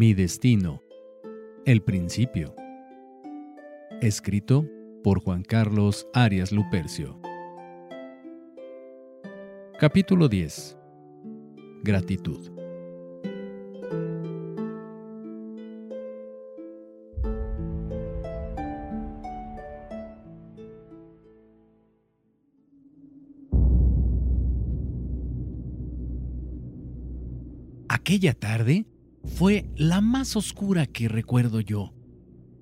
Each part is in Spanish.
Mi destino. El principio. Escrito por Juan Carlos Arias Lupercio. Capítulo 10. Gratitud. Aquella tarde fue la más oscura que recuerdo yo.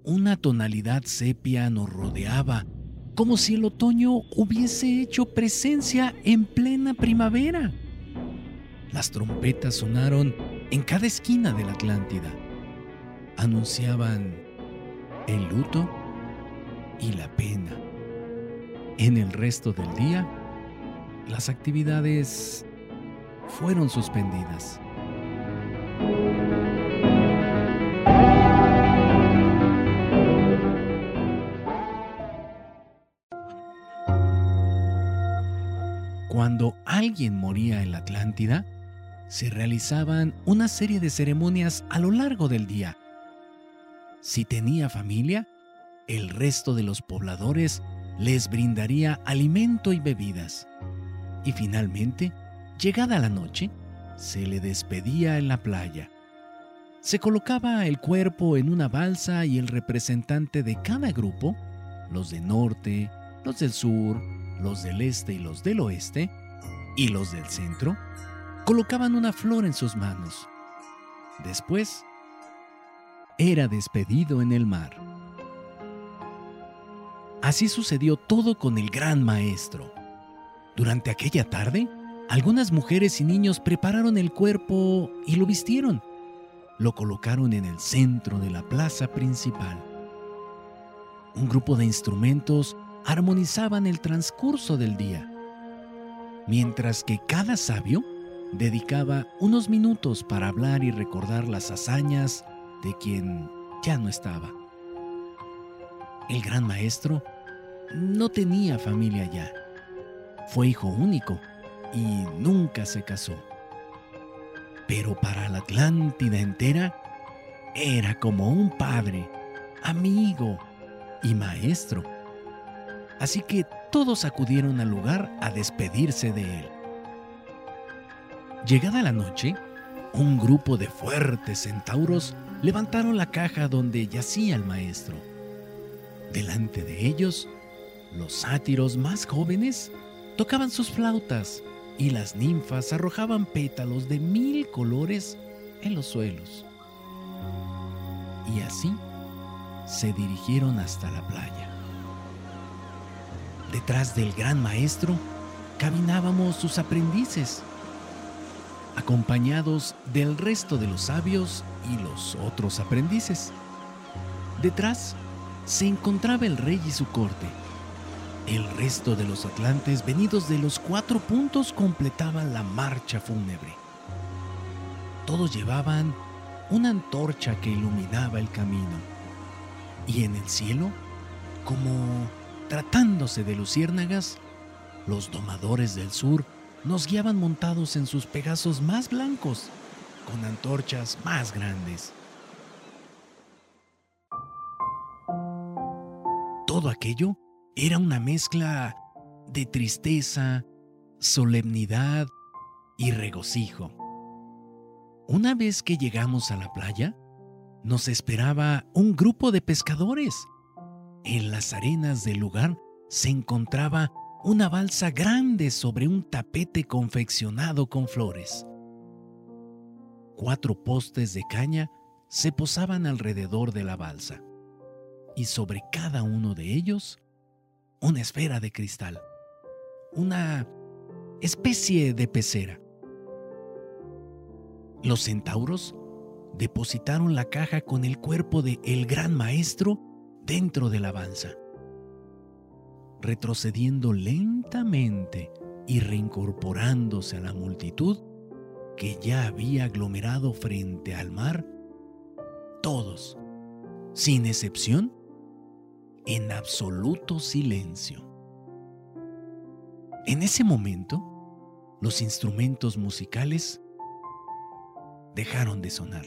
Una tonalidad sepia nos rodeaba, como si el otoño hubiese hecho presencia en plena primavera. Las trompetas sonaron en cada esquina de la Atlántida. Anunciaban el luto y la pena. En el resto del día, las actividades fueron suspendidas. Alguien moría en la Atlántida, se realizaban una serie de ceremonias a lo largo del día. Si tenía familia, el resto de los pobladores les brindaría alimento y bebidas. Y finalmente, llegada la noche, se le despedía en la playa. Se colocaba el cuerpo en una balsa y el representante de cada grupo, los del norte, los del sur, los del este y los del oeste, y los del centro, colocaban una flor en sus manos. Después, era despedido en el mar. Así sucedió todo con el gran maestro. Durante aquella tarde, algunas mujeres y niños prepararon el cuerpo y lo vistieron. Lo colocaron en el centro de la plaza principal. Un grupo de instrumentos armonizaban el transcurso del día, mientras que cada sabio dedicaba unos minutos para hablar y recordar las hazañas de quien ya no estaba. El gran maestro no tenía familia ya. Fue hijo único y nunca se casó. Pero para la Atlántida entera era como un padre, amigo y maestro. Así que todos acudieron al lugar a despedirse de él. Llegada la noche, un grupo de fuertes centauros levantaron la caja donde yacía el maestro. Delante de ellos, los sátiros más jóvenes tocaban sus flautas y las ninfas arrojaban pétalos de mil colores en los suelos. Y así se dirigieron hasta la playa. Detrás del gran maestro caminábamos sus aprendices, acompañados del resto de los sabios y los otros aprendices. Detrás se encontraba el rey y su corte el resto de los atlantes venidos de los cuatro puntos completaban la marcha fúnebre. Todos llevaban una antorcha que iluminaba el camino. Y en el cielo, como tratándose de luciérnagas, los domadores del sur nos guiaban montados en sus pegazos más blancos, con antorchas más grandes. Todo aquello era una mezcla de tristeza, solemnidad y regocijo. Una vez que llegamos a la playa, nos esperaba un grupo de pescadores. En las arenas del lugar se encontraba una balsa grande sobre un tapete confeccionado con flores. Cuatro postes de caña se posaban alrededor de la balsa, y sobre cada uno de ellos una esfera de cristal, una especie de pecera. Los centauros depositaron la caja con el cuerpo de el gran maestro dentro de la balsa. Retrocediendo lentamente y reincorporándose a la multitud que ya había aglomerado frente al mar, todos, sin excepción, en absoluto silencio. En ese momento, los instrumentos musicales dejaron de sonar.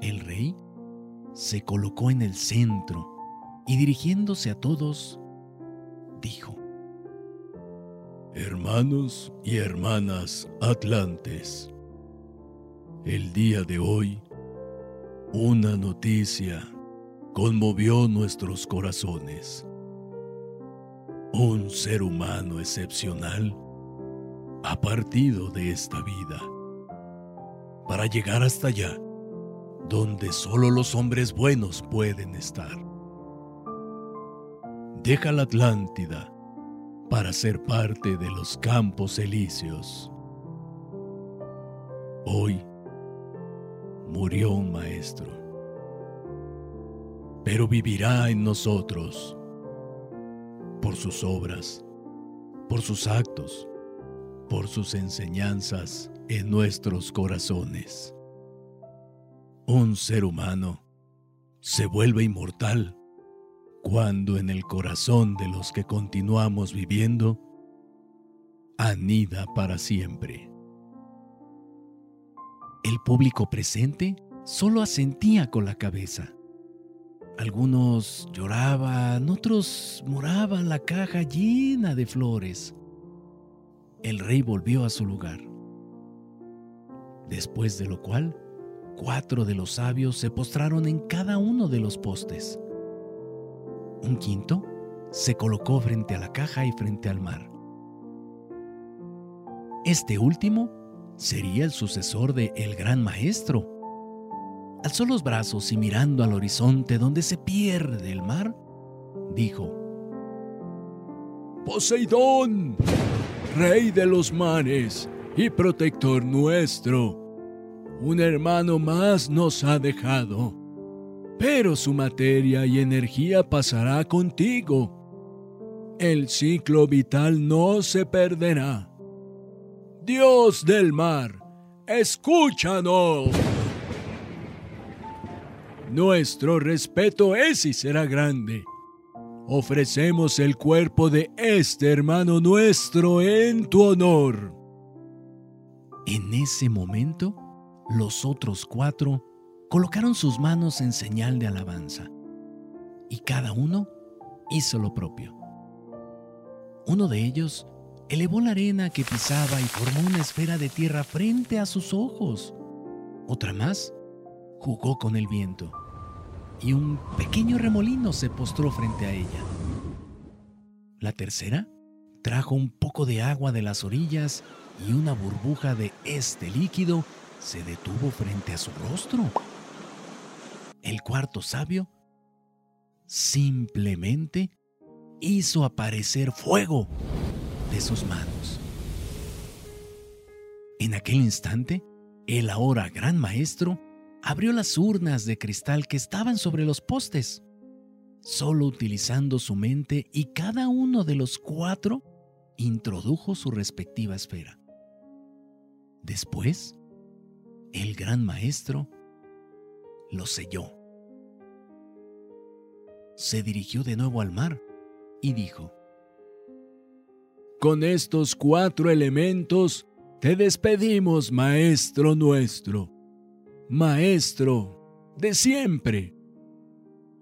El rey se colocó en el centro y dirigiéndose a todos, dijo, Hermanos y hermanas atlantes, el día de hoy, una noticia conmovió nuestros corazones. Un ser humano excepcional ha partido de esta vida para llegar hasta allá, donde solo los hombres buenos pueden estar. Deja la Atlántida para ser parte de los campos elíseos. Hoy murió un maestro, pero vivirá en nosotros por sus obras, por sus actos, por sus enseñanzas en nuestros corazones. Un ser humano se vuelve inmortal cuando en el corazón de los que continuamos viviendo anida para siempre. El público presente solo asentía con la cabeza. Algunos lloraban, otros moraban la caja llena de flores. El rey volvió a su lugar. Después de lo cual, cuatro de los sabios se postraron en cada uno de los postes. Un quinto se colocó frente a la caja y frente al mar. Este último sería el sucesor de el gran maestro. Alzó los brazos y mirando al horizonte donde se pierde el mar, dijo, Poseidón, rey de los mares y protector nuestro, un hermano más nos ha dejado, pero su materia y energía pasará contigo. El ciclo vital no se perderá. Dios del mar, escúchanos. Nuestro respeto es y será grande. Ofrecemos el cuerpo de este hermano nuestro en tu honor. En ese momento, los otros cuatro colocaron sus manos en señal de alabanza, y cada uno hizo lo propio. Uno de ellos elevó la arena que pisaba y formó una esfera de tierra frente a sus ojos. Otra más jugó con el viento y un pequeño remolino se postró frente a ella. La tercera trajo un poco de agua de las orillas y una burbuja de este líquido se detuvo frente a su rostro. El cuarto sabio simplemente hizo aparecer fuego de sus manos. En aquel instante, el ahora gran maestro abrió las urnas de cristal que estaban sobre los postes, solo utilizando su mente y cada uno de los cuatro introdujo su respectiva esfera. Después, el gran maestro lo selló. Se dirigió de nuevo al mar y dijo, Con estos cuatro elementos te despedimos, maestro nuestro Maestro de siempre,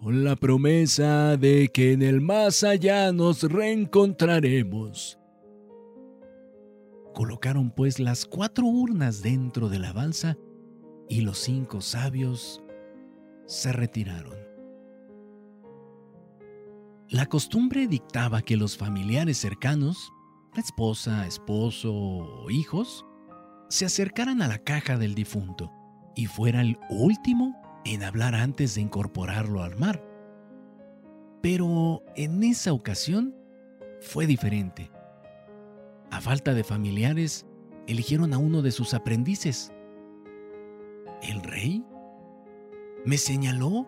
con la promesa de que en el más allá nos reencontraremos. Colocaron pues las cuatro urnas dentro de la balsa y los cinco sabios se retiraron. La costumbre dictaba que los familiares cercanos, esposa, esposo o hijos, se acercaran a la caja del difunto y fuera el último en hablar antes de incorporarlo al mar. Pero en esa ocasión fue diferente. A falta de familiares, eligieron a uno de sus aprendices. El rey me señaló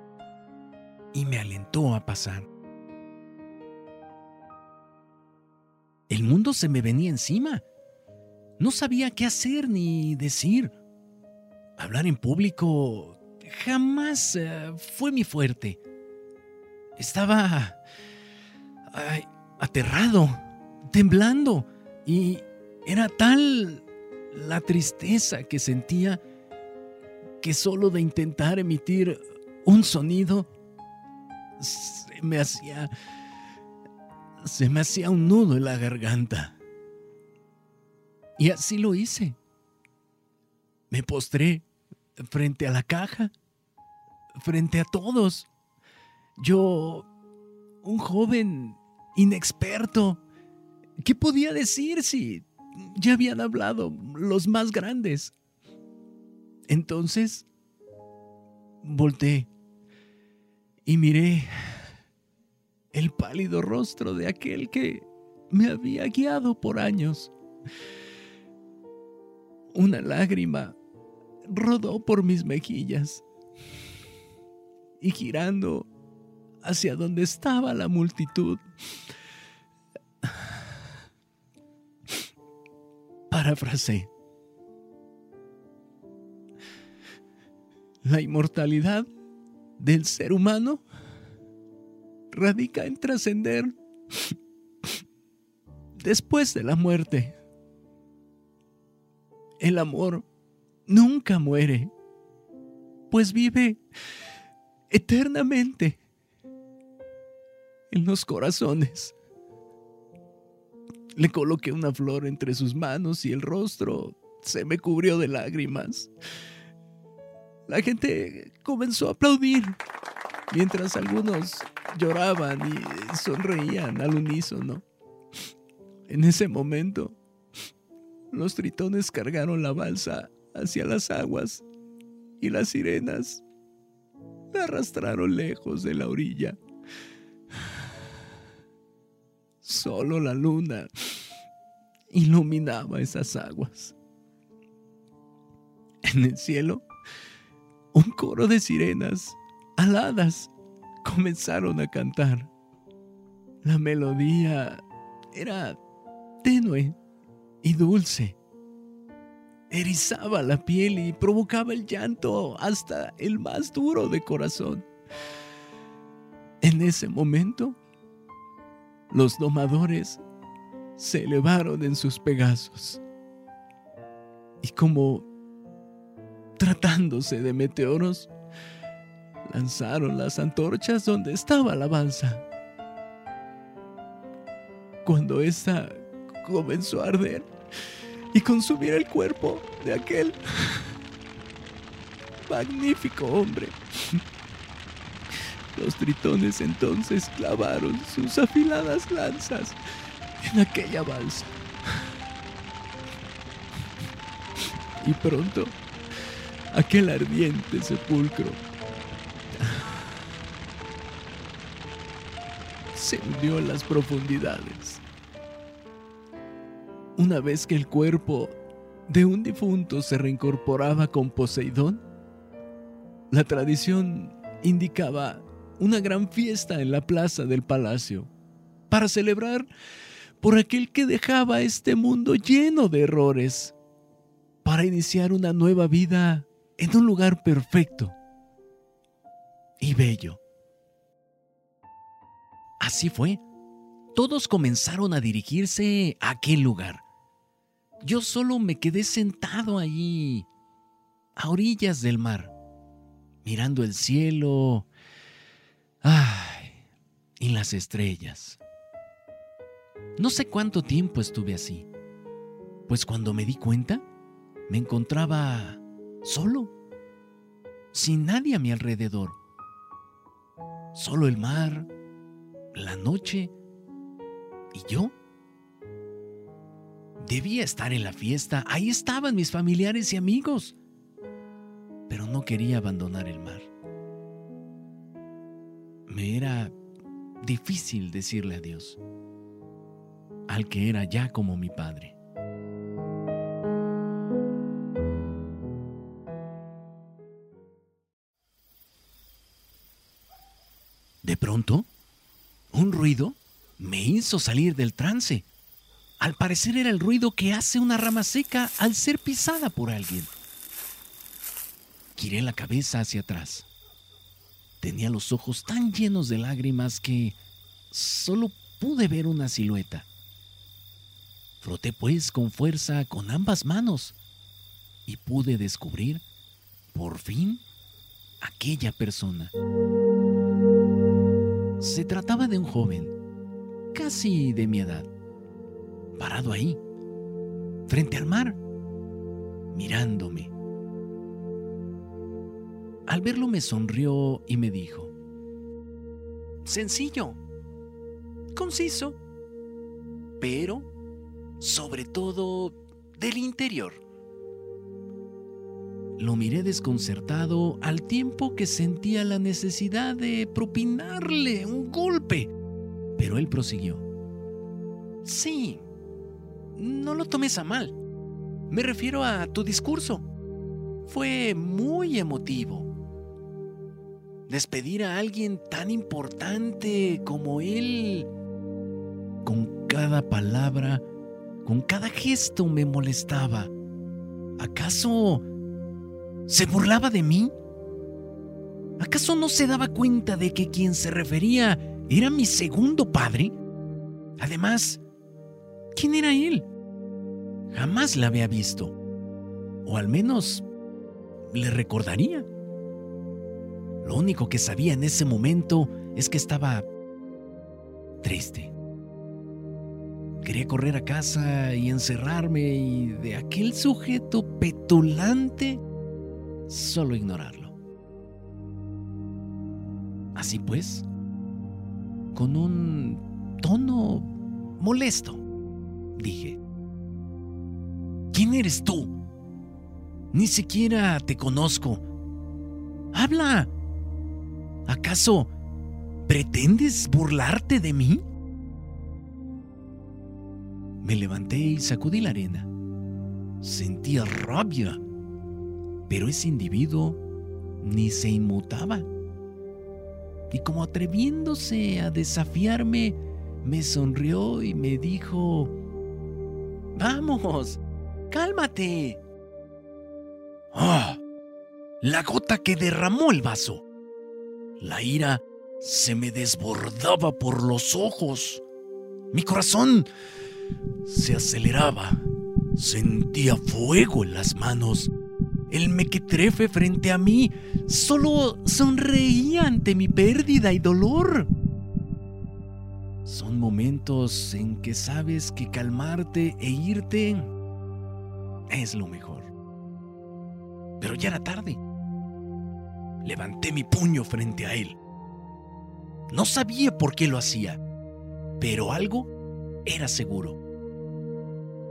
y me alentó a pasar. El mundo se me venía encima. No sabía qué hacer ni decir. Hablar en público jamás eh, fue mi fuerte. Estaba aterrado, temblando, y era tal la tristeza que sentía que solo de intentar emitir un sonido se me hacía se me hacía un nudo en la garganta. Y así lo hice. Me postré frente a la caja, frente a todos. Yo, un joven inexperto, ¿qué podía decir si ya habían hablado los más grandes? Entonces, volteé y miré el pálido rostro de aquel que me había guiado por años. Una lágrima rodó por mis mejillas y girando hacia donde estaba la multitud, La inmortalidad del ser humano radica en trascender después de la muerte. El amor nunca muere, pues vive eternamente en los corazones. Le coloqué una flor entre sus manos y el rostro se me cubrió de lágrimas. La gente comenzó a aplaudir, mientras algunos lloraban y sonreían al unísono. En ese momento, los tritones cargaron la balsa hacia las aguas y las sirenas la arrastraron lejos de la orilla. Solo la luna iluminaba esas aguas. En el cielo, un coro de sirenas aladas comenzaron a cantar. La melodía era tenue y dulce. Erizaba la piel y provocaba el llanto hasta el más duro de corazón. En ese momento, los domadores se elevaron en sus pegazos y como tratándose de meteoros, lanzaron las antorchas donde estaba la balsa. Cuando esta comenzó a arder y consumir el cuerpo de aquel magnífico hombre, los tritones entonces clavaron sus afiladas lanzas en aquella balsa. Y pronto, aquel ardiente sepulcro se hundió en las profundidades. Una vez que el cuerpo de un difunto se reincorporaba con Poseidón, la tradición indicaba una gran fiesta en la plaza del palacio para celebrar por aquel que dejaba este mundo lleno de errores, para iniciar una nueva vida en un lugar perfecto y bello. Así fue. Todos comenzaron a dirigirse a aquel lugar. Yo solo me quedé sentado allí, a orillas del mar, mirando el cielo ay, y las estrellas. No sé cuánto tiempo estuve así, pues cuando me di cuenta, me encontraba solo, sin nadie a mi alrededor. Solo el mar, la noche y yo. Debía estar en la fiesta, ahí estaban mis familiares y amigos, pero no quería abandonar el mar. Me era difícil decirle adiós al que era ya como mi padre. De pronto, un ruido me hizo salir del trance. Al parecer era el ruido que hace una rama seca al ser pisada por alguien. Giré la cabeza hacia atrás. Tenía los ojos tan llenos de lágrimas que solo pude ver una silueta. Froté pues con fuerza con ambas manos y pude descubrir Por fin, aquella persona. Se trataba de un joven, casi de mi edad, parado ahí, frente al mar, mirándome. Al verlo me sonrió y me dijo, sencillo, conciso, pero sobre todo del interior. Lo miré desconcertado al tiempo que sentía la necesidad de propinarle un golpe, pero él prosiguió. Sí, no lo tomes a mal. Me refiero a tu discurso. Fue muy emotivo. Despedir a alguien tan importante como él, con cada palabra, con cada gesto me molestaba. ¿Acaso se burlaba de mí? ¿Acaso no se daba cuenta de que quien se refería era mi segundo padre? Además, ¿quién era él? Jamás la había visto. O al menos le recordaría. Lo único que sabía en ese momento es que estaba triste. Quería correr a casa y encerrarme y de aquel sujeto petulante solo ignorarlo. Así pues, con un tono molesto, dije, ¿quién eres tú? Ni siquiera te conozco. Habla. ¿Acaso pretendes burlarte de mí? Me levanté y sacudí la arena. Sentía rabia pero ese individuo ni se inmutaba. Y como atreviéndose a desafiarme, me sonrió y me dijo, Vamos, cálmate. ¡Ah! La gota que derramó el vaso. La ira se me desbordaba por los ojos. Mi corazón se aceleraba. Sentía fuego en las manos el mequetrefe frente a mí solo sonreía ante mi pérdida y dolor. Son momentos en que sabes que calmarte e irte es lo mejor. Pero ya era tarde. Levanté mi puño frente a él. No sabía por qué lo hacía, pero algo era seguro.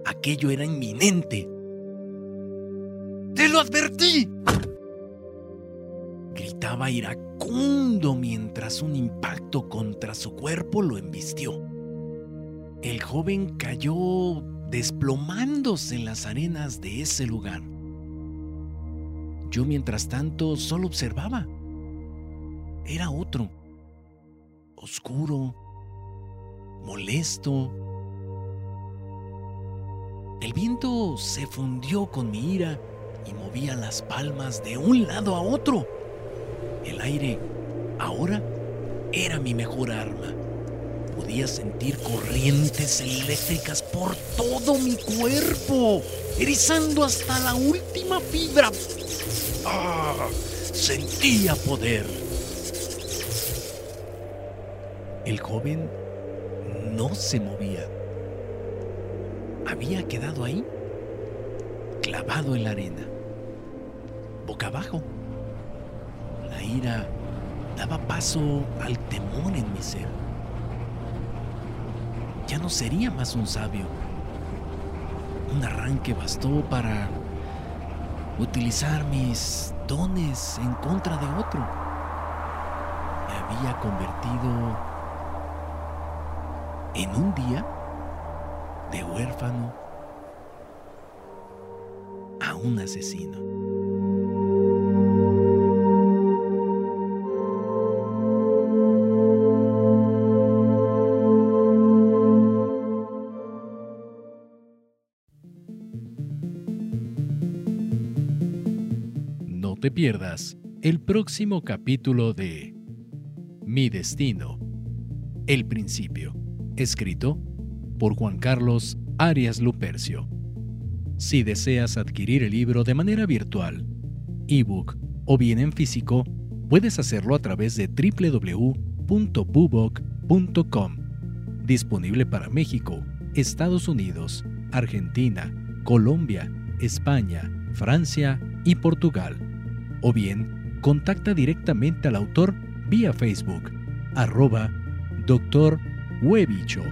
Aquello era inminente ¡Te lo advertí! Gritaba iracundo mientras un impacto contra su cuerpo lo embistió. El joven cayó desplomándose en las arenas de ese lugar. Yo mientras tanto solo observaba. Era otro, oscuro, molesto. El viento se fundió con mi ira y movía las palmas de un lado a otro. El aire ahora era mi mejor arma. Podía sentir corrientes eléctricas por todo mi cuerpo, erizando hasta la última fibra. ¡Ah! Sentía poder. El joven no se movía. Había quedado ahí, clavado en la arena boca abajo. La ira daba paso al temor en mi ser. Ya no sería más un sabio. Un arranque bastó para utilizar mis dones en contra de otro. Me había convertido en un día de huérfano a un asesino. Pierdas el próximo capítulo de Mi Destino, El Principio, escrito por Juan Carlos Arias Lupercio. Si deseas adquirir el libro de manera virtual ebook o bien en físico, puedes hacerlo a través de www.bubok.com. Disponible para México, Estados Unidos, Argentina, Colombia, España, Francia y Portugal. O bien, contacta directamente al autor vía Facebook, arroba Dr. Huevicho.